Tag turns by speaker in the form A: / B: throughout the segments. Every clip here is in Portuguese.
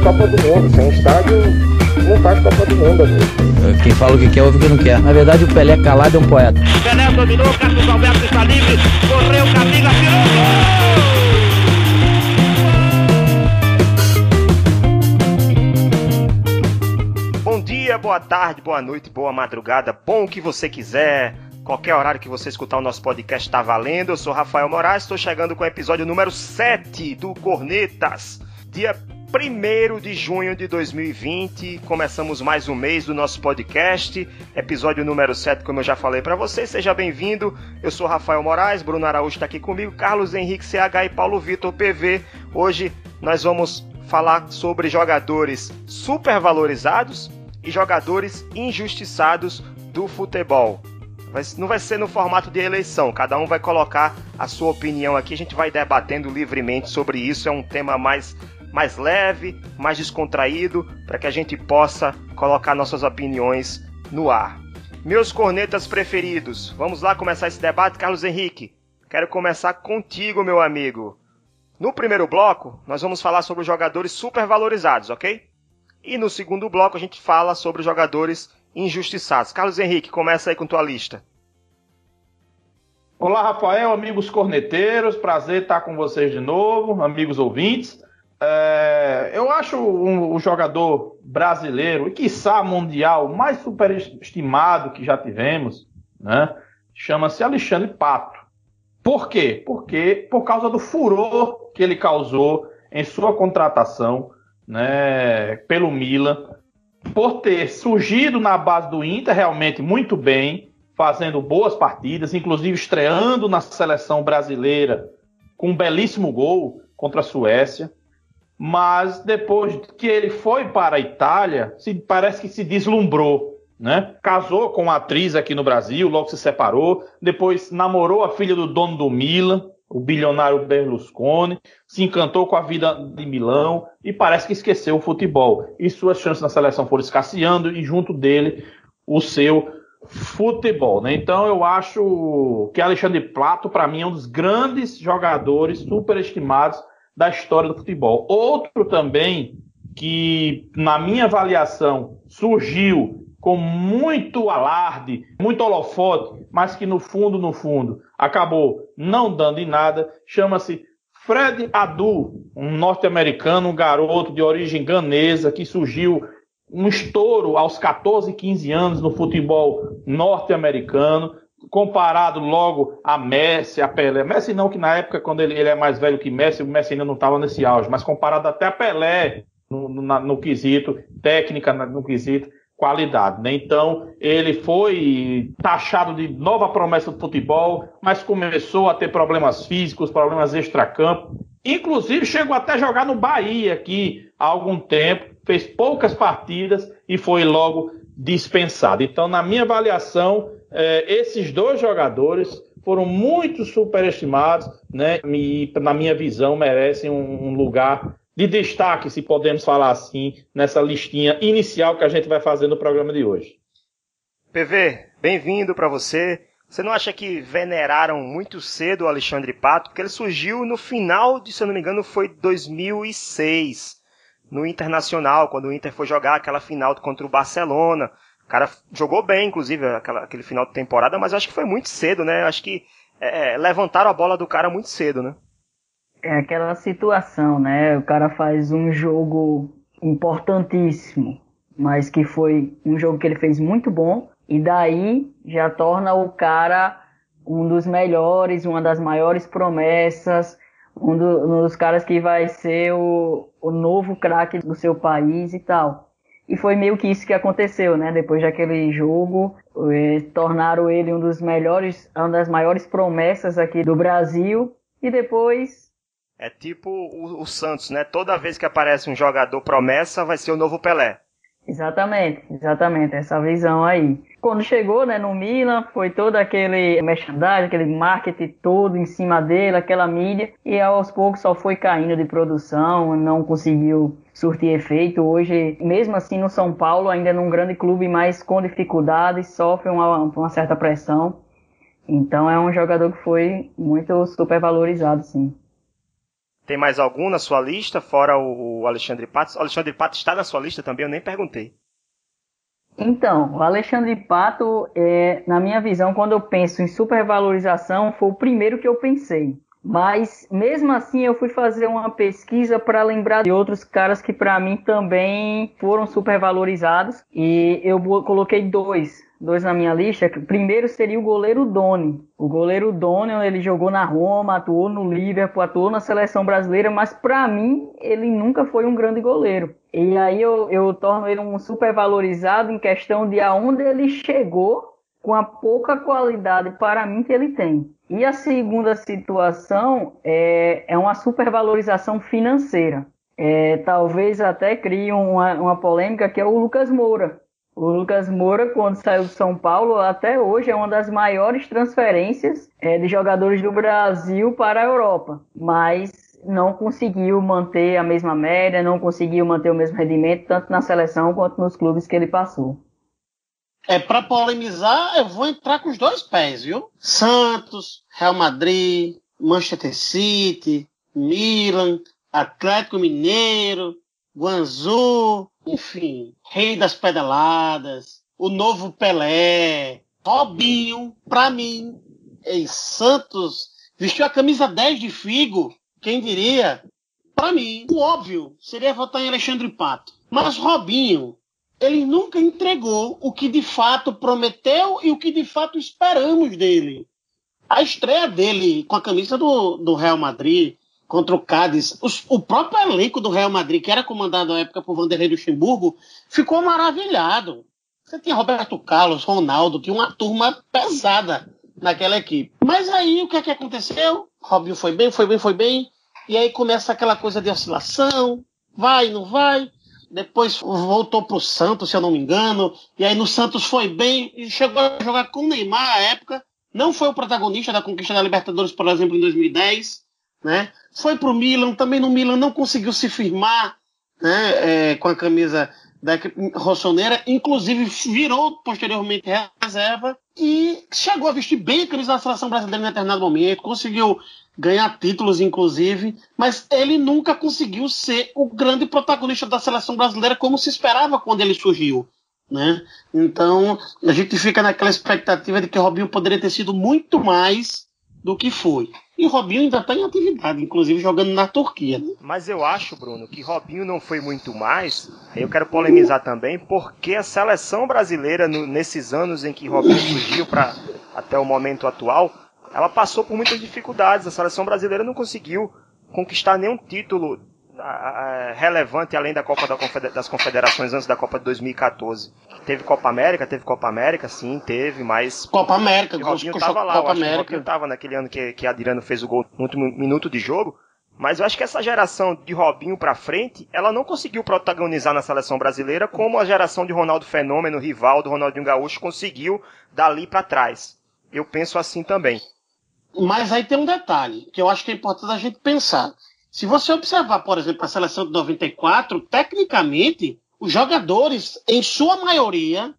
A: A Copa do Mundo. Sem estádio, não faz Copa do Mundo, amigo.
B: Quem fala o que quer, ouve o que não quer. Na verdade, o Pelé calado é um poeta.
C: Pelé dominou, Carlos Alberto está livre, correu, Camila, tirou gol! Bom dia, boa tarde, boa noite, boa madrugada, bom o que você quiser. Qualquer horário que você escutar o nosso podcast está valendo. Eu sou Rafael Moraes, estou chegando com o episódio número 7 do Cornetas. Dia 1 de junho de 2020, começamos mais um mês do nosso podcast, episódio número 7, como eu já falei para vocês. Seja bem-vindo. Eu sou Rafael Moraes, Bruno Araújo está aqui comigo, Carlos Henrique CH e Paulo Vitor PV. Hoje nós vamos falar sobre jogadores supervalorizados e jogadores injustiçados do futebol. Não vai ser no formato de eleição, cada um vai colocar a sua opinião aqui, a gente vai debatendo livremente sobre isso. É um tema mais, mais leve, mais descontraído, para que a gente possa colocar nossas opiniões no ar. Meus cornetas preferidos, vamos lá começar esse debate, Carlos Henrique. Quero começar contigo, meu amigo. No primeiro bloco, nós vamos falar sobre os jogadores supervalorizados, ok? E no segundo bloco, a gente fala sobre os jogadores injustiçados. Carlos Henrique, começa aí com tua lista.
D: Olá, Rafael, amigos corneteiros, prazer estar com vocês de novo, amigos ouvintes. É, eu acho um, jogador brasileiro e, quiçá, mundial mais superestimado que já tivemos, né? Chama-se Alexandre Pato. Por quê? Porque por causa do furor que ele causou em sua contratação né, pelo Milan por ter surgido na base do Inter realmente muito bem, fazendo boas partidas, inclusive estreando na seleção brasileira com um belíssimo gol contra a Suécia. Mas depois que ele foi para a Itália, se, parece que se deslumbrou. Né? Casou com uma atriz aqui no Brasil, logo se separou, depois namorou a filha do dono do Milan, o bilionário Berlusconi, se encantou com a vida de Milão e parece que esqueceu o futebol. E suas chances na seleção foram escasseando e junto dele o seu futebol. Né? Então eu acho que Alexandre Plato, para mim, é um dos grandes jogadores superestimados da história do futebol. Outro também que, na minha avaliação, surgiu com muito alarde, muito holofote, mas que no fundo, no fundo, acabou não dando em nada, chama-se Fred Adu, um norte-americano, um garoto de origem ganesa que surgiu um estouro aos 14, 15 anos no futebol norte-americano, comparado logo a Messi, a Pelé. Messi não, que na época, quando ele, ele é mais velho que Messi, o Messi ainda não estava nesse auge, mas comparado até a Pelé no, no, no quesito, técnica no quesito, qualidade. Né? Então, ele foi taxado de nova promessa do futebol, mas começou a ter problemas físicos, problemas extracampo. Inclusive, chegou até a jogar no Bahia aqui há algum tempo, fez poucas partidas e foi logo dispensado. Então, na minha avaliação, eh, esses dois jogadores foram muito superestimados, né? E, na minha visão, merecem um, um lugar de destaque, se podemos falar assim, nessa listinha inicial que a gente vai fazer no programa de hoje.
C: PV, bem-vindo para você. Você não acha que veneraram muito cedo o Alexandre Pato? Porque ele surgiu no final de, se eu não me engano, foi 2006, no Internacional, quando o Inter foi jogar aquela final contra o Barcelona. Cara jogou bem, inclusive, aquela, aquele final de temporada, mas acho que foi muito cedo, né? Acho que é, é levantaram a bola do cara muito cedo, né?
E: é aquela situação, né? O cara faz um jogo importantíssimo, mas que foi um jogo que ele fez muito bom, e daí já torna o cara um dos melhores, uma das maiores promessas, um, do, um dos caras que vai ser o, o novo craque do seu país e tal. E foi meio que isso que aconteceu, né? Depois daquele jogo, eh, tornaram ele um dos melhores, uma das maiores promessas aqui do Brasil. E depois
C: é tipo o, o, Santos, né? Toda vez que aparece um jogador promessa, vai ser o novo Pelé.
E: Exatamente, exatamente, essa visão aí. Quando chegou né, no Milan, foi todo aquele merchandising, aquele marketing todo em cima dele, aquela mídia, e aos poucos só foi caindo de produção, não conseguiu surtir efeito. Hoje, mesmo assim, no São Paulo, ainda num grande clube, mas com dificuldades, sofre uma, uma certa pressão. Então é um jogador que foi muito super valorizado, sim.
C: Tem mais algum na sua lista, fora o, o Alexandre Pato? O Alexandre Pato está na sua lista também, eu nem perguntei.
E: Então, o Alexandre Pato, é, na minha visão, quando eu penso em supervalorização, foi o primeiro que eu pensei. Mas mesmo assim eu fui fazer uma pesquisa para lembrar de outros caras que para mim também foram supervalorizados e eu coloquei dois, dois na minha lista. Primeiro seria o goleiro Doni. O goleiro Doni, ele jogou na Roma, atuou no Liverpool, atuou na seleção brasileira, mas para mim ele nunca foi um grande goleiro. E aí eu, eu torno ele um supervalorizado em questão de aonde ele chegou com a pouca qualidade para mim que ele tem. E a segunda situação é, é uma supervalorização financeira. É, talvez até crie uma, uma polêmica que é o Lucas Moura. O Lucas Moura, quando saiu de São Paulo, até hoje é uma das maiores transferências é, de jogadores do Brasil para a Europa. Mas não conseguiu manter a mesma média, não conseguiu manter o mesmo rendimento, tanto na seleção quanto nos clubes que ele passou.
F: É, para polemizar, eu vou entrar com os dois pés, viu? Santos, Real Madrid, Manchester City, Milan, Atlético Mineiro, Guangzhou, enfim, Rei das Pedaladas, o novo Pelé, Robinho, pra mim, em Santos, vestiu a camisa 10 de Figo, quem diria? Para mim, o óbvio seria votar em Alexandre Pato. Mas Robinho, ele nunca entregou o que de fato prometeu e o que de fato esperamos dele. A estreia dele com a camisa do, do Real Madrid contra o Cádiz, os, o próprio elenco do Real Madrid, que era comandado na época por Vanderlei Luxemburgo, ficou maravilhado. Você tinha Roberto Carlos, Ronaldo, tinha uma turma pesada naquela equipe. Mas aí o que é que aconteceu? Robinho foi bem, foi bem, foi bem. E aí começa aquela coisa de oscilação, vai, não vai depois voltou para o Santos, se eu não me engano, e aí no Santos foi bem, e chegou a jogar com o Neymar à época, não foi o protagonista da conquista da Libertadores, por exemplo, em 2010, né? Foi para o Milan, também no Milan não conseguiu se firmar né, é, com a camisa da equipe rossoneira, inclusive virou posteriormente reserva e chegou a vestir bem a camisa da seleção brasileira em determinado momento, conseguiu ganhar títulos, inclusive, mas ele nunca conseguiu ser o grande protagonista da seleção brasileira como se esperava quando ele surgiu. Né? Então a gente fica naquela expectativa de que Robinho poderia ter sido muito mais do que foi. E Robinho ainda está em atividade, inclusive jogando na Turquia. Né?
C: Mas eu acho, Bruno, que Robinho não foi muito mais. Eu quero polemizar também, porque a seleção brasileira, no, nesses anos em que Robinho surgiu para até o momento atual, ela passou por muitas dificuldades. A seleção brasileira não conseguiu conquistar nenhum título relevante além da Copa das Confederações antes da Copa de 2014. Teve Copa América, teve Copa América, sim, teve, mas.
F: Copa América,
C: o Robinho tava lá, Copa América. o Robinho tava naquele ano que, que Adriano fez o gol no último minuto de jogo. Mas eu acho que essa geração de Robinho para frente, ela não conseguiu protagonizar na seleção brasileira como a geração de Ronaldo Fenômeno, Rivaldo, Ronaldinho Gaúcho conseguiu dali para trás. Eu penso assim também.
F: Mas aí tem um detalhe que eu acho que é importante a gente pensar. Se você observar, por exemplo, a seleção de 94, tecnicamente, os jogadores, em sua maioria,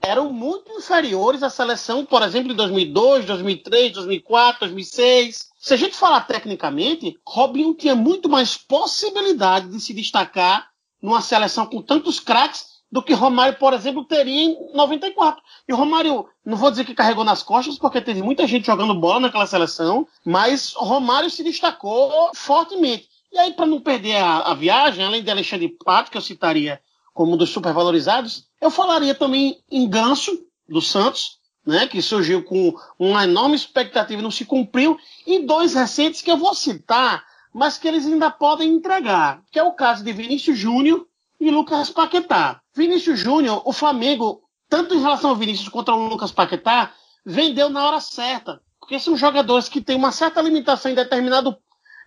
F: eram muito inferiores à seleção, por exemplo, de 2002, 2003, 2004, 2006. Se a gente falar tecnicamente, Robinho tinha muito mais possibilidade de se destacar numa seleção com tantos craques do que Romário, por exemplo, teria em 94. E Romário, não vou dizer que carregou nas costas, porque teve muita gente jogando bola naquela seleção, mas Romário se destacou fortemente. E aí, para não perder a, a, viagem, além de Alexandre Pato, que eu citaria como um dos supervalorizados, eu falaria também em Ganso, do Santos, né, que surgiu com uma enorme expectativa e não se cumpriu, e dois recentes que eu vou citar, mas que eles ainda podem entregar, que é o caso de Vinícius Júnior e Lucas Paquetá. Vinícius Júnior, o Flamengo, tanto em relação ao Vinícius quanto ao Lucas Paquetá, vendeu na hora certa. Porque são jogadores que têm uma certa limitação em determinado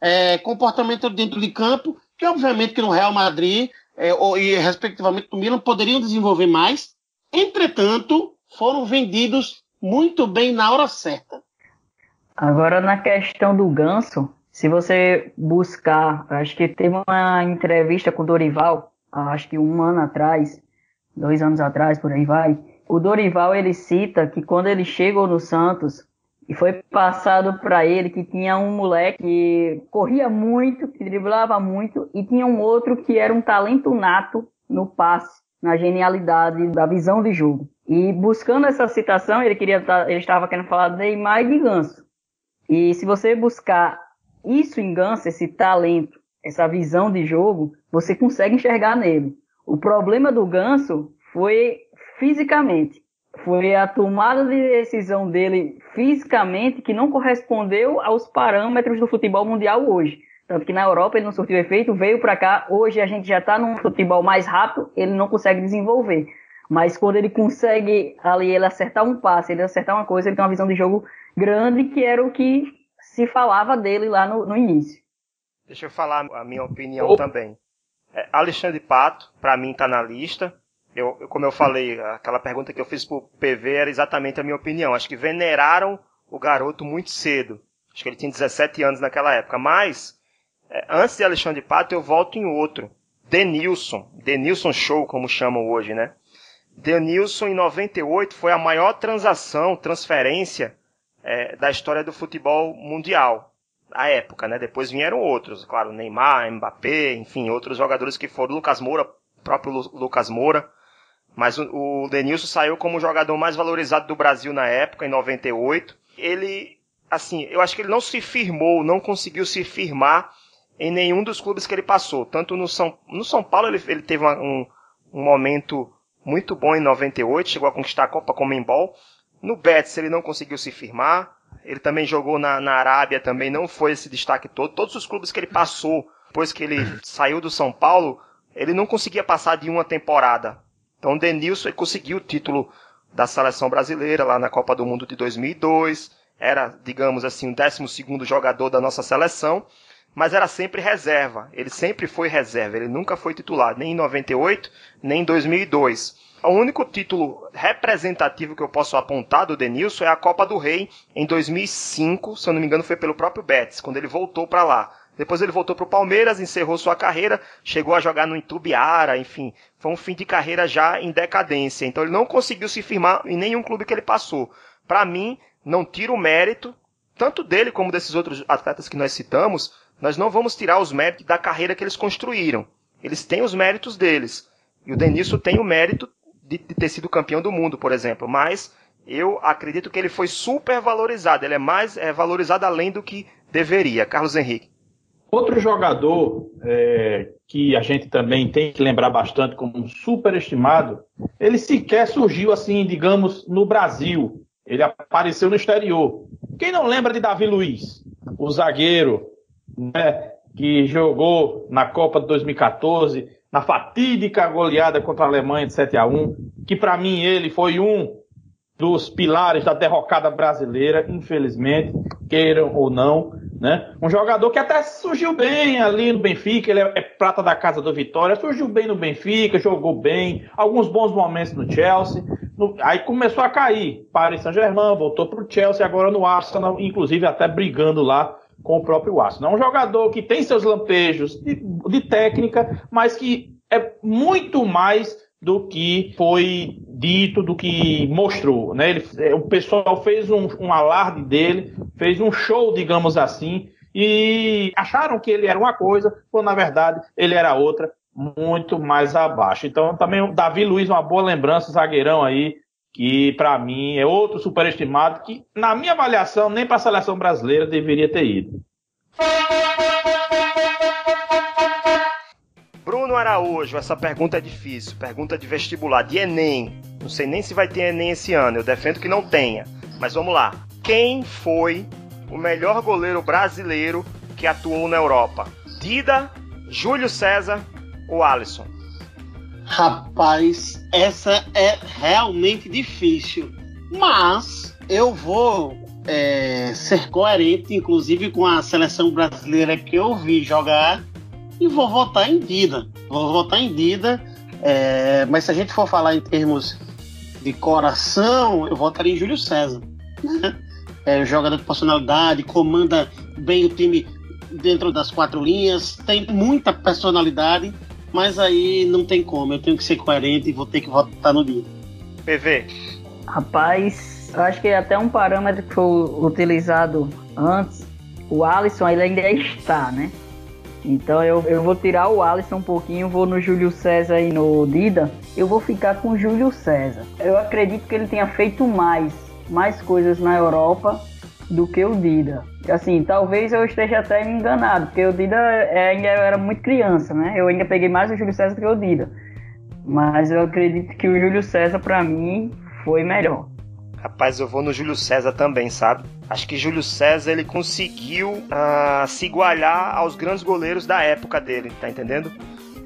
F: é, comportamento dentro de campo, que obviamente que no Real Madrid é, ou, e respectivamente no Milan poderiam desenvolver mais. Entretanto, foram vendidos muito bem na hora certa.
E: Agora na questão do Ganso, se você buscar, acho que teve uma entrevista com o Dorival, acho que um ano atrás, dois anos atrás, por aí vai, o Dorival ele cita que quando ele chegou no Santos, E foi passado para ele que tinha um moleque que corria muito, que driblava muito, e tinha um outro que era um talento nato no passe, na genialidade da visão de jogo. E buscando essa citação, ele queria tá, ele estava querendo falar de Neymar e de Ganso. E se você buscar isso em Ganso, esse talento, essa visão de jogo, você consegue enxergar nele. O problema do Ganso foi fisicamente. Foi a tomada de decisão dele fisicamente que não correspondeu aos parâmetros do futebol mundial hoje. Tanto que na Europa ele não surtiu efeito, veio para cá, hoje a gente já está num futebol mais rápido, ele não consegue desenvolver. Mas quando ele consegue ali ele acertar um passe, ele acertar uma coisa, ele tem uma visão de jogo grande, que era o que se falava dele lá no, no início.
C: Deixa eu falar a minha opinião oh. também. É, Alexandre Pato, para mim, está na lista. Eu, como eu falei, aquela pergunta que eu fiz pro PV era exatamente a minha opinião. Acho que veneraram o garoto muito cedo. Acho que ele tinha 17 anos naquela época. Mas, é, antes de Alexandre Pato, eu volto em outro. Denilson. Denilson Show, como chamam hoje, né? Denilson, em 98, foi a maior transação, transferência é, da história do futebol mundial. À época, né? Depois vieram outros, claro, Neymar, Mbappé, enfim, outros jogadores que foram. Lucas Moura, próprio Lucas Moura. Mas o, o Denilson saiu como o jogador mais valorizado do Brasil na época, em 98. Ele, assim, eu acho que ele não se firmou, não conseguiu se firmar em nenhum dos clubes que ele passou. Tanto no São, no São Paulo ele, ele teve uma, um, um momento muito bom em 98, chegou a conquistar a Copa Comembol. No Betis ele não conseguiu se firmar. Ele também jogou na, na Arábia, também não foi esse destaque todo. Todos os clubes que ele passou, depois que ele saiu do São Paulo, ele não conseguia passar de uma temporada. Então o Denilson conseguiu o título da seleção brasileira lá na Copa do Mundo de 2002. Era, digamos assim, o 12 jogador da nossa seleção, mas era sempre reserva. Ele sempre foi reserva, ele nunca foi titular, nem em 98, nem em 2002. O único título representativo que eu posso apontar do Denilson é a Copa do Rei em 2005, se eu não me engano foi pelo próprio Betis, quando ele voltou para lá. Depois ele voltou para o Palmeiras, encerrou sua carreira, chegou a jogar no Itubiara, enfim, foi um fim de carreira já em decadência. Então ele não conseguiu se firmar em nenhum clube que ele passou. Para mim, não tira o mérito, tanto dele como desses outros atletas que nós citamos, nós não vamos tirar os méritos da carreira que eles construíram. Eles têm os méritos deles. E o Denilson tem o mérito de, de ter sido campeão do mundo, por exemplo. Mas eu acredito que ele foi super valorizado. Ele é mais é, valorizado além do que deveria. Carlos Henrique.
D: Outro jogador é, que a gente também tem que lembrar bastante como superestimado, ele sequer surgiu assim, digamos, no Brasil. Ele apareceu no exterior. Quem não lembra de Davi Luiz, o zagueiro, né, que jogou na Copa de 2014, na fatídica goleada contra a Alemanha de 7 a 1, que para mim ele foi um dos pilares da derrocada brasileira, infelizmente, queiram ou não, né? Um jogador que até surgiu bem ali no Benfica, ele é, prata da casa do Vitória, surgiu bem no Benfica, jogou bem, alguns bons momentos no Chelsea, no, aí começou a cair, Paris Saint-Germain, voltou pro Chelsea, agora no Arsenal, inclusive até brigando lá com o próprio Arsenal. É um jogador que tem seus lampejos de, de técnica, mas que é muito mais do que foi dito, do que mostrou. Né? Ele, é, o pessoal fez um, um alarde dele, fez um show, digamos assim, e acharam que ele era uma coisa, quando na verdade ele era outra, muito mais abaixo. Então também o Davi Luiz, uma boa lembrança, zagueirão aí, que para mim é outro superestimado, que na minha avaliação nem para a seleção brasileira deveria ter ido.
C: Bruno Araújo, essa pergunta é difícil. Pergunta de vestibular, de Enem. Não sei nem se vai ter Enem esse ano. Eu defendo que não tenha. Mas vamos lá. Quem foi o melhor goleiro brasileiro que atuou na Europa? Dida, Júlio César ou Alisson?
F: Rapaz, essa é realmente difícil. Mas eu vou é, ser coerente, inclusive com a seleção brasileira que eu vi jogar e vou votar em Dida. Vou votar em Dida, é, mas se a gente for falar em termos de coração, eu votaria em Júlio César. Né? É, jogador de personalidade, comanda bem o time dentro das quatro linhas, tem muita personalidade, mas aí não tem como, eu tenho que ser coerente e vou ter que votar no Dida.
C: PV.
E: Rapaz, eu acho que até um parâmetro que foi utilizado antes, o Alisson ele ainda está, né? Então eu, eu vou tirar o Alisson um pouquinho, vou no Júlio César e no Dida. Eu vou ficar com o Júlio César. Eu acredito que ele tenha feito mais, mais coisas na Europa do que o Dida. Assim, talvez eu esteja até enganado, porque o Dida é, ainda era muito criança, né? Eu ainda peguei mais o Júlio César do que o Dida. Mas eu acredito que o Júlio César, para mim, foi melhor.
C: Rapaz, eu vou no Júlio César também, sabe? Acho que Júlio César ele conseguiu uh, se igualar aos grandes goleiros da época dele, tá entendendo?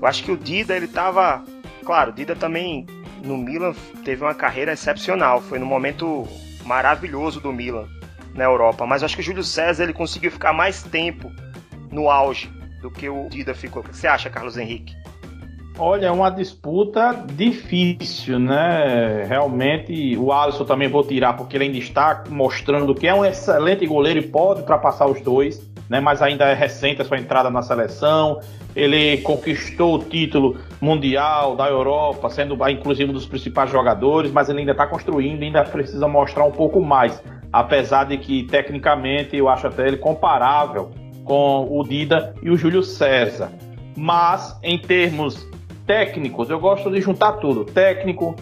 C: Eu acho que o Dida ele tava, claro, o Dida também no Milan teve uma carreira excepcional, foi no momento maravilhoso do Milan na Europa, mas acho que o Júlio César ele conseguiu ficar mais tempo no auge do que o Dida ficou. O que você acha, Carlos Henrique?
D: Olha, é uma disputa difícil, né? Realmente, o Alisson também vou tirar porque ele ainda está mostrando que é um excelente goleiro e pode ultrapassar os dois, né? Mas ainda é recente a sua entrada na seleção. Ele conquistou o título mundial da Europa, sendo inclusive um dos principais jogadores, mas ele ainda está construindo, ainda precisa mostrar um pouco mais. Apesar de que, tecnicamente, eu acho até ele comparável com o Dida e o Júlio César. Mas, em termos técnicos, eu gosto de juntar tudo: técnico,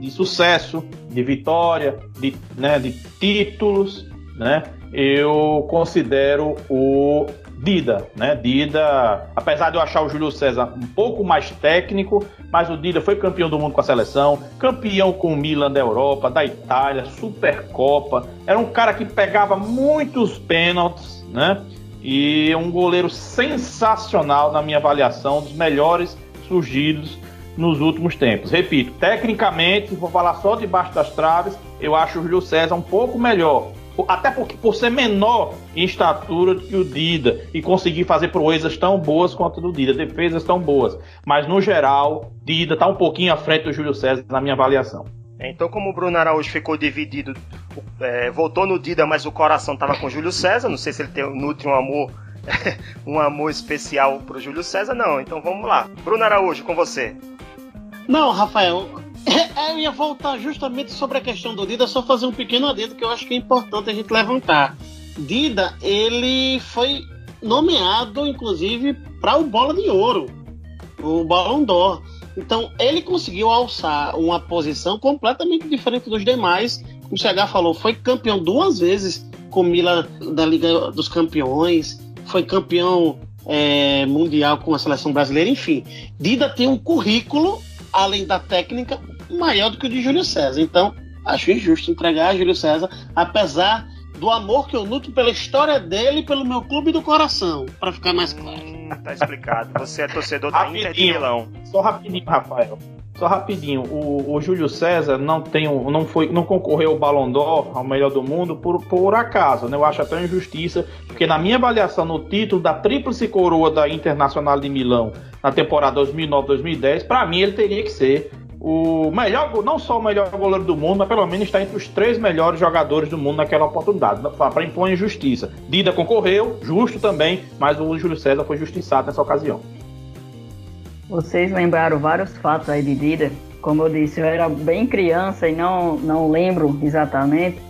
D: de sucesso, de vitória, de, né, de títulos, né? Eu considero o Dida, né? Dida, apesar de eu achar o Júlio César um pouco mais técnico, mas o Dida foi campeão do mundo com a seleção, campeão com o Milan da Europa, da Itália, Supercopa. Era um cara que pegava muitos pênaltis, né? E um goleiro sensacional na minha avaliação, dos melhores surgidos nos últimos tempos. Repito, tecnicamente, vou falar só debaixo das traves, eu acho o Júlio César um pouco melhor. Até porque por ser menor em estatura do que o Dida e conseguir fazer proezas tão boas quanto o do Dida, defesas tão boas. Mas no geral, Dida está um pouquinho à frente do Júlio César na minha avaliação.
C: Então, como o Bruno Araújo ficou dividido, é, voltou no Dida, mas o coração estava com o Júlio César. Não sei se ele tem, nutre um amor um amor especial pro Júlio César, não. Então vamos lá. Bruno Araújo, com você.
F: Não, Rafael, eu ia voltar justamente sobre a questão do Dida, só fazer um pequeno adendo que eu acho que é importante a gente levantar. Dida, ele foi nomeado, inclusive, para o Bola de Ouro, o Ballon d'Or. Então, ele conseguiu alçar uma posição completamente diferente dos demais. Como o CH falou, foi campeão duas vezes com Mila da Liga dos Campeões, foi campeão é, mundial com a seleção brasileira, enfim. Dida tem um currículo, além da técnica, maior do que o de Júlio César. Então, acho injusto entregar a Júlio César, apesar do amor que eu nutro pela história dele e pelo meu clube do coração, para ficar mais claro. Hum,
C: tá explicado. Você é torcedor da Inter de Milão.
D: Só rapidinho, Rafael. Só rapidinho, o, o Júlio César não tem um, não foi, não concorreu ao Ballon d'Or, ao melhor do mundo, por, por acaso, né? Eu acho até uma injustiça, porque na minha avaliação no título da tríplice coroa da Internacional de Milão na temporada 2009-2010, para mim ele teria que ser o melhor, não só o melhor goleiro do mundo, mas pelo menos está entre os três melhores jogadores do mundo naquela oportunidade, para impor injustiça. Dida concorreu, justo também, mas o Júlio César foi justiçado nessa ocasião.
E: Vocês lembraram vários fatos aí de Dida. Como eu disse, eu era bem criança e não, não lembro exatamente.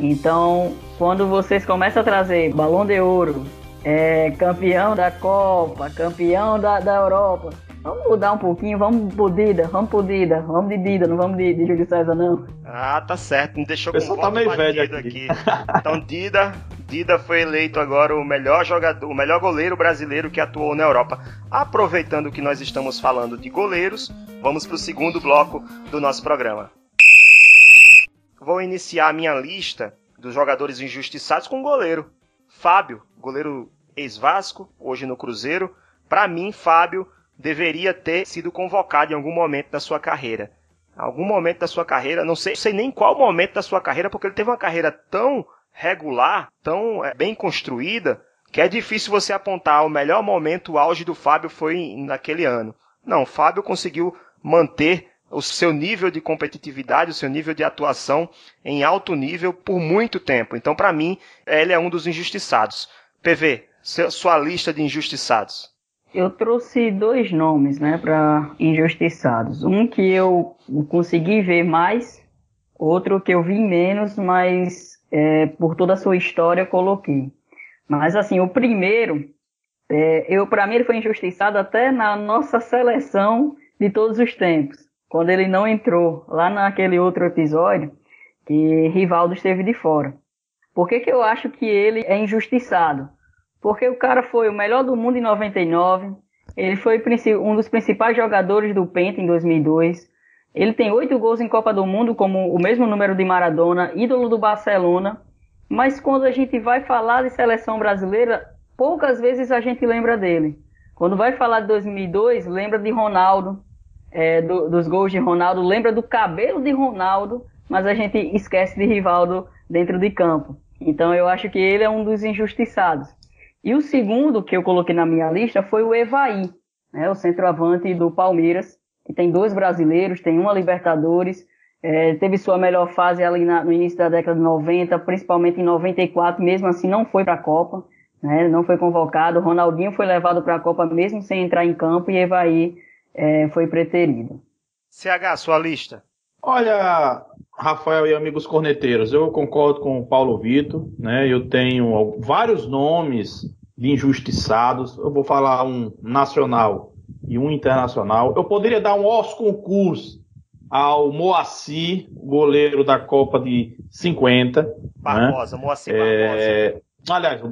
E: Então, quando vocês começam a trazer Balão de Ouro, é, campeão da Copa, campeão da, da Europa, vamos mudar um pouquinho, vamos pro Dida, vamos pro Dida, vamos de Dida, não vamos de, de Júlio César, não.
C: Ah, tá certo, me deixou com
D: um tá meio velho aqui. aqui.
C: Então, Dida, Dida foi eleito agora o melhor jogador, o melhor goleiro brasileiro que atuou na Europa. Aproveitando que nós estamos falando de goleiros, vamos para o segundo bloco do nosso programa. Vou iniciar a minha lista dos jogadores injustiçados com o goleiro. Fábio, goleiro ex-Vasco, hoje no Cruzeiro. Para mim, Fábio deveria ter sido convocado em algum momento da sua carreira. Algum momento da sua carreira, não sei, sei nem qual momento da sua carreira, porque ele teve uma carreira tão regular, tão é, bem construída, que é difícil você apontar o melhor momento, o auge do Fábio foi naquele ano. Não, o Fábio conseguiu manter o seu nível de competitividade, o seu nível de atuação em alto nível por muito tempo. Então, para mim, ele é um dos injustiçados. PV, sua lista de injustiçados.
E: Eu trouxe dois nomes, né, para injustiçados. Um que eu consegui ver mais Outro que eu vi menos, mas é, por toda a sua história coloquei. Mas assim, o primeiro, é, eu para mim ele foi injustiçado até na nossa seleção de todos os tempos, quando ele não entrou lá naquele outro episódio que Rivaldo esteve de fora. Por que, que eu acho que ele é injustiçado? Porque o cara foi o melhor do mundo em 99, ele foi um dos principais jogadores do Penta em 2002. Ele tem oito gols em Copa do Mundo, como o mesmo número de Maradona, ídolo do Barcelona. Mas quando a gente vai falar de seleção brasileira, poucas vezes a gente lembra dele. Quando vai falar de 2002, lembra de Ronaldo, é, do, dos gols de Ronaldo, lembra do cabelo de Ronaldo, mas a gente esquece de Rivaldo dentro de campo. Então eu acho que ele é um dos injustiçados. E o segundo que eu coloquei na minha lista foi o Evaí, né, o centroavante do Palmeiras, que tem dois brasileiros, tem uma Libertadores, é, teve sua melhor fase ali na, no início da década de 90, principalmente em 94, mesmo assim não foi para a Copa, né, não foi convocado. Ronaldinho foi levado para a Copa mesmo sem entrar em campo e Evaí é, foi preterido.
C: CH, sua lista.
D: Olha, Rafael e amigos corneteiros, eu concordo com o Paulo Vitor, né? Eu tenho vários nomes de injustiçados. Eu vou falar um nacional e um internacional. Eu poderia dar um os concurso ao Moacir, goleiro da Copa de 50.
C: Barbosa, né? Moacir é... Barbosa.
D: Aliás,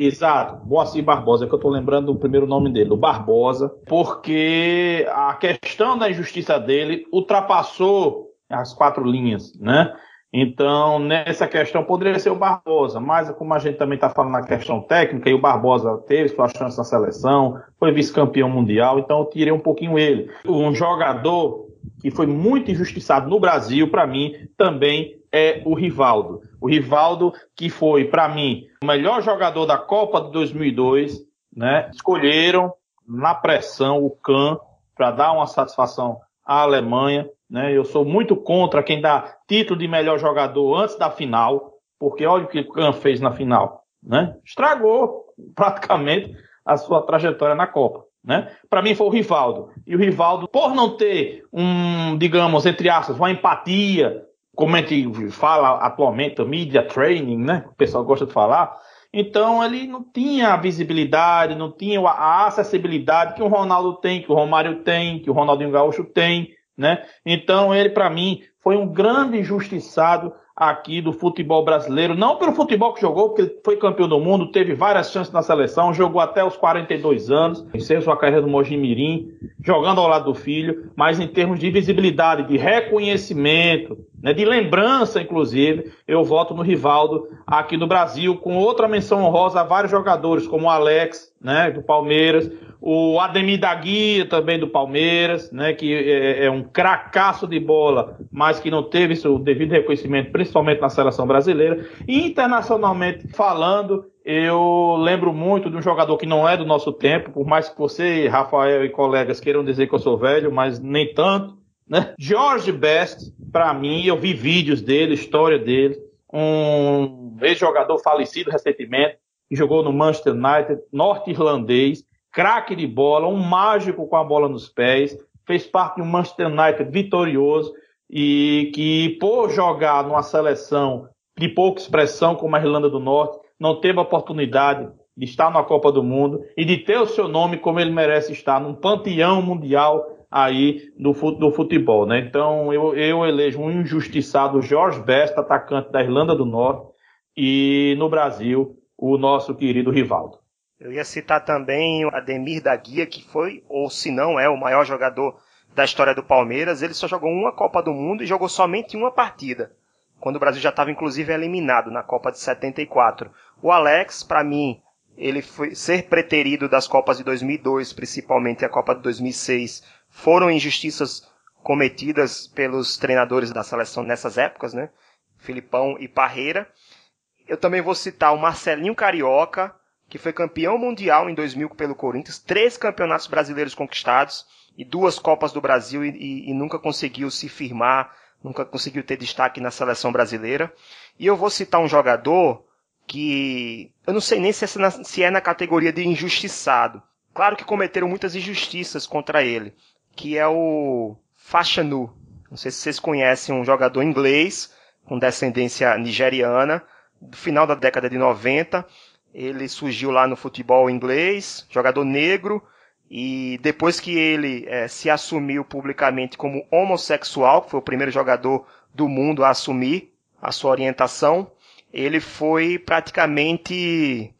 D: Exato, Moacir Barbosa, é que eu estou lembrando do primeiro nome dele, o Barbosa, porque a questão da injustiça dele ultrapassou as quatro linhas, né? Então, nessa questão, poderia ser o Barbosa, mas como a gente também está falando na questão técnica, e o Barbosa teve sua chance na seleção, foi vice-campeão mundial, então eu tirei um pouquinho ele. Um jogador que foi muito injustiçado no Brasil, para mim, também é o Rivaldo. O Rivaldo, que foi, para mim, o melhor jogador da Copa de 2002, né? Escolheram na pressão o Kahn para dar uma satisfação à Alemanha, né? Eu sou muito contra quem dá título de melhor jogador antes da final, porque olha o que o Kahn fez na final, né? Estragou praticamente a sua trajetória na Copa. Né? Para mim foi o Rivaldo. E o Rivaldo, por não ter um, digamos, entre aspas, uma empatia como a gente fala atualmente, media training, né? O pessoal gosta de falar. Então ele não tinha a visibilidade, não tinha a acessibilidade que o Ronaldo tem, que o Romário tem, que o Ronaldinho Gaúcho tem, né? Então ele para mim foi um grande injustiçado aqui do futebol brasileiro, não pelo futebol que jogou, porque ele foi campeão do mundo, teve várias chances na seleção, jogou até os 42 anos, venceu sua carreira no Mogi Mirim, jogando ao lado do filho, mas em termos de visibilidade, de reconhecimento, né, de lembrança, inclusive, eu voto no Rivaldo aqui no Brasil, com outra menção honrosa a vários jogadores, como o Alex, né, do Palmeiras, o Ademir da Guia também do Palmeiras, né, que é, é um cracaço de bola, mas que não teve seu devido reconhecimento, principalmente na seleção brasileira. E internacionalmente falando, eu lembro muito de um jogador que não é do nosso tempo, por mais que você, Rafael e colegas queiram dizer que eu sou velho, mas nem tanto, né? George Best, para mim, eu vi vídeos dele, história dele, um ex-jogador falecido recentemente, que jogou no Manchester United, norte-irlandês, craque de bola, um mágico com a bola nos pés, fez parte de um Manchester United vitorioso e que, por jogar numa seleção de pouca expressão como a Irlanda do Norte, não teve a oportunidade de estar na Copa do Mundo e de ter o seu nome como ele merece estar, num panteão mundial aí do, do futebol, né? Então eu, eu elejo um injustiçado Jorge Best, atacante da Irlanda do Norte, e no Brasil o nosso querido Rivaldo.
C: Eu ia citar também o Ademir da Guia, que foi, ou se não é, o maior jogador da história do Palmeiras. Ele só jogou uma Copa do Mundo e jogou somente uma partida, quando o Brasil já estava inclusive eliminado na Copa de 74. O Alex, para mim, ele foi ser preterido das Copas de 2002, principalmente a Copa de 2006, foram injustiças cometidas pelos treinadores da seleção nessas épocas, né? Filipão e Parreira. Eu também vou citar o Marcelinho Carioca, que foi campeão mundial em 2000 pelo Corinthians, três campeonatos brasileiros conquistados e duas Copas do Brasil e, e, e, nunca conseguiu se firmar, nunca conseguiu ter destaque na seleção brasileira. E eu vou citar um jogador que eu não sei nem se é na, se é na categoria de injustiçado. Claro que cometeram muitas injustiças contra ele, que é o Fachanu. Não sei se vocês conhecem um jogador inglês com descendência nigeriana, do final da década de 90. Ele surgiu lá no futebol inglês, jogador negro, e depois que ele é, se assumiu publicamente como homossexual, que foi o primeiro jogador do mundo a assumir a sua orientação, ele foi praticamente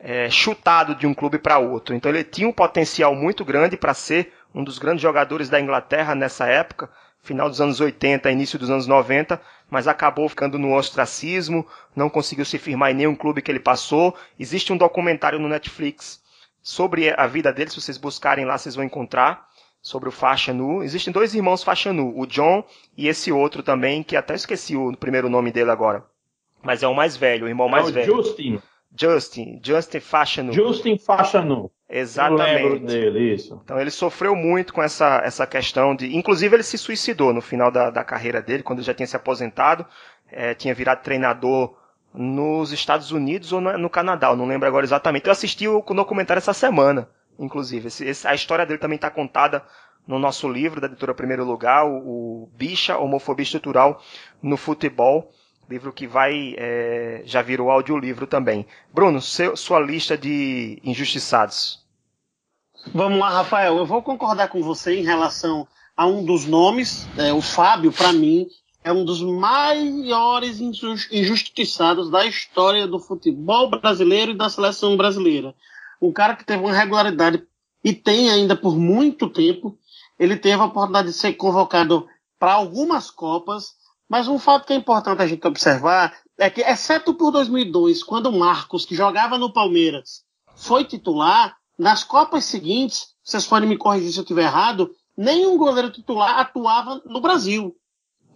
C: é, chutado de um clube para outro. Então ele tinha um potencial muito grande para ser um dos grandes jogadores da Inglaterra nessa época, final dos anos 80, início dos anos 90, mas acabou ficando no ostracismo, não conseguiu se firmar em nenhum clube que ele passou. Existe um documentário no Netflix sobre a vida dele, se vocês buscarem lá, vocês vão encontrar sobre o faixa nu. Existem dois irmãos faixa nu, o John e esse outro também, que até esqueci o primeiro nome dele agora. Mas é o mais velho, o irmão mais
D: é o
C: velho.
D: Justin.
C: Justin, Justin Fashanu.
D: Justin Fashanu.
C: Exatamente.
D: Dele.
C: Então ele sofreu muito com essa, essa questão de. Inclusive ele se suicidou no final da, da carreira dele, quando já tinha se aposentado. É, tinha virado treinador nos Estados Unidos ou no, Canadá, eu não lembro agora exatamente. Eu assisti o, o documentário essa semana, inclusive. Esse, esse, a história dele também está contada no nosso livro da editora Primeiro Lugar, o, o Bicha, Homofobia Estrutural no Futebol livro que vai é, já virou audiolivro também. Bruno, seu, sua lista de injustiçados.
F: Vamos lá, Rafael. Eu vou concordar com você em relação a um dos nomes. É, o Fábio, para mim, é um dos maiores injustiçados da história do futebol brasileiro e da seleção brasileira. Um cara que teve uma regularidade e tem ainda por muito tempo. Ele teve a oportunidade de ser convocado para algumas Copas mas um fato que é importante a gente observar é que, exceto por 2002, quando o Marcos, que jogava no Palmeiras, foi titular, nas Copas seguintes, vocês podem me corrigir se eu estiver errado, nenhum goleiro titular atuava no Brasil.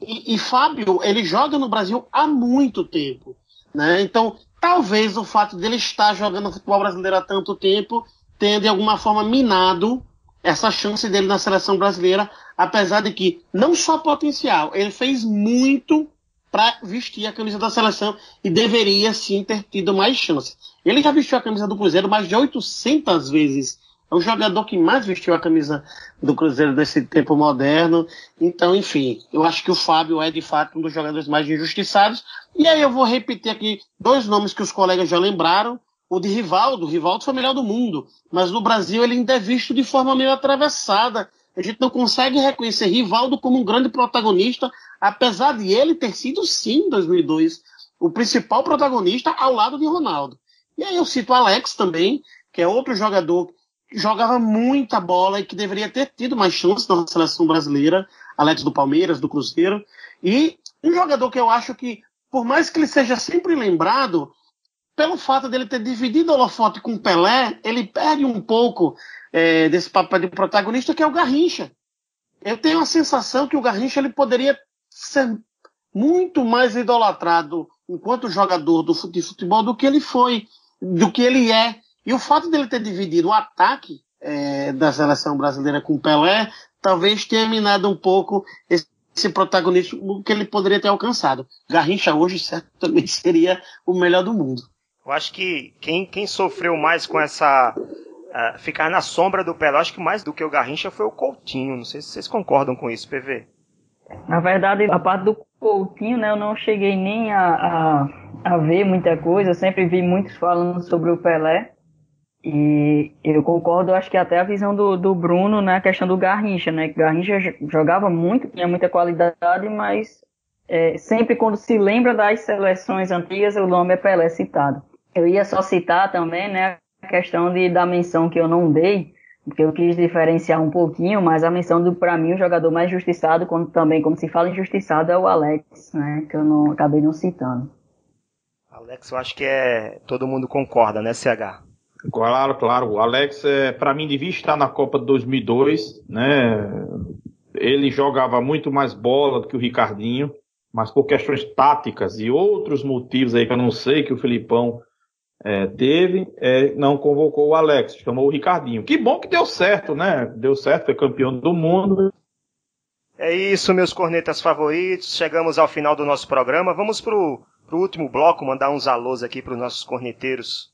F: E, e Fábio, ele joga no Brasil há muito tempo. Né? Então, talvez o fato dele estar jogando futebol brasileiro há tanto tempo tenha de alguma forma minado essa chance dele na seleção brasileira, apesar de que não só potencial, ele fez muito para vestir a camisa da seleção e deveria sim ter tido mais chances. Ele já vestiu a camisa do Cruzeiro mais de 800 vezes. É o jogador que mais vestiu a camisa do Cruzeiro desse tempo moderno. Então, enfim, eu acho que o Fábio é de fato um dos jogadores mais injustiçados. E aí eu vou repetir aqui dois nomes que os colegas já lembraram o de Rivaldo. Rivaldo foi o melhor do mundo, mas no Brasil ele ainda é visto de forma meio atravessada. A gente não consegue reconhecer Rivaldo como um grande protagonista, apesar de ele ter sido, sim, em 2002, o principal protagonista ao lado de Ronaldo. E aí eu cito Alex também, que é outro jogador que jogava muita bola e que deveria ter tido mais chances na seleção brasileira. Alex do Palmeiras, do Cruzeiro. E um jogador que eu acho que, por mais que ele seja sempre lembrado, pelo fato dele ter dividido o holofote com Pelé, ele perde um pouco é, desse papel de protagonista, que é o Garrincha. Eu tenho a sensação que o Garrincha ele poderia ser muito mais idolatrado enquanto jogador do, futebol do que ele foi, do que ele é. E o fato dele ter dividido o ataque é, da seleção brasileira com o Pelé, talvez tenha minado um pouco esse, esse protagonismo que ele poderia ter alcançado. Garrincha hoje certamente seria o melhor do mundo.
C: Eu acho que quem, quem sofreu mais com essa. Uh, ficar na sombra do Pelé, acho que mais do que o Garrincha foi o Coutinho. Não sei se vocês concordam com isso, PV.
E: Na verdade, a parte do Coutinho, né, eu não cheguei nem a, a, a ver muita coisa. Eu sempre vi muitos falando sobre o Pelé. E eu concordo, acho que até a visão do, do Bruno na questão do Garrincha, né? Garrincha jogava muito, tinha muita qualidade, mas é, sempre quando se lembra das seleções antigas, o nome é Pelé citado. Eu ia só citar também, né, a questão de, da menção que eu não dei, porque eu quis diferenciar um pouquinho, mas a menção do, para mim, o jogador mais injustiçado, quando, também, quando se fala injustiçado, é o Alex, né, que eu não, acabei não citando.
C: Alex, eu acho que é, todo mundo concorda, né, CH?
D: Claro, claro. O Alex, é, para mim, devia estar na Copa de 2002, né, ele jogava muito mais bola do que o Ricardinho, mas por questões táticas e outros motivos aí que eu não sei que o Filipão é, teve, é, não convocou o Alex, chamou o Ricardinho. Que bom que deu certo, né? Deu certo, foi campeão do mundo.
C: É isso, meus cornetas favoritos. Chegamos ao final do nosso programa. Vamos pro, pro último bloco, mandar uns alôs aqui para os nossos corneteiros.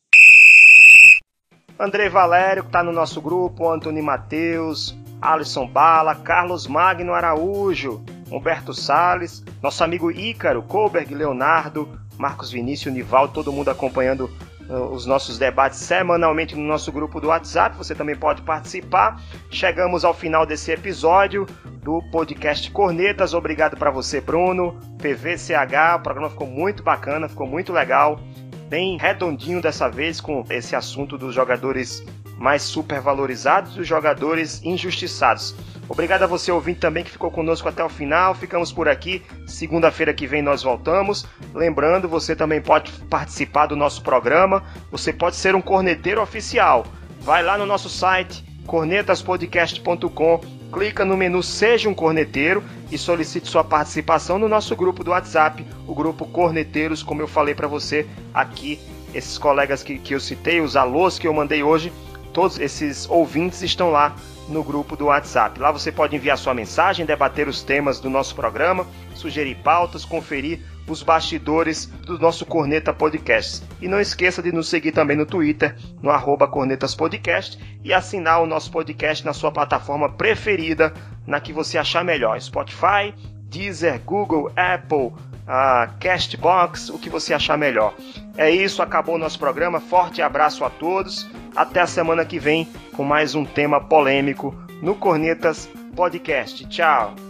C: André Valério, que está no nosso grupo, Antônio Matheus, Alisson Bala, Carlos Magno Araújo, Humberto Sales, nosso amigo Ícaro, Koberg, Leonardo, Marcos Vinícius, Nivaldo, todo mundo acompanhando os nossos debates semanalmente no nosso grupo do WhatsApp. Você também pode participar. Chegamos ao final desse episódio do podcast Cornetas. Obrigado para você, Bruno. PVCH, o programa ficou muito bacana, ficou muito legal. Bem redondinho dessa vez com esse assunto dos jogadores mais supervalorizados e os jogadores injustiçados. Obrigado a você ouvinte também que ficou conosco até o final. Ficamos por aqui. Segunda-feira que vem nós voltamos. Lembrando, você também pode participar do nosso programa. Você pode ser um corneteiro oficial. Vai lá no nosso site cornetaspodcast.com, clica no menu Seja um Corneteiro e solicite sua participação no nosso grupo do WhatsApp, o grupo Corneteiros, como eu falei para você aqui, esses colegas que, que eu citei, os alôs que eu mandei hoje, todos esses ouvintes estão lá no grupo do WhatsApp. Lá você pode enviar sua mensagem, debater os temas do nosso programa, sugerir pautas, conferir os bastidores do nosso Corneta Podcast. E não esqueça de nos seguir também no Twitter, no arroba Cornetas Podcast, e assinar o nosso podcast na sua plataforma preferida, na que você achar melhor. Spotify, Deezer, Google, Apple, uh, Castbox, o que você achar melhor. É isso, acabou o nosso programa. Forte abraço a todos. Até a semana que vem com mais um tema polêmico no Cornetas Podcast. Tchau.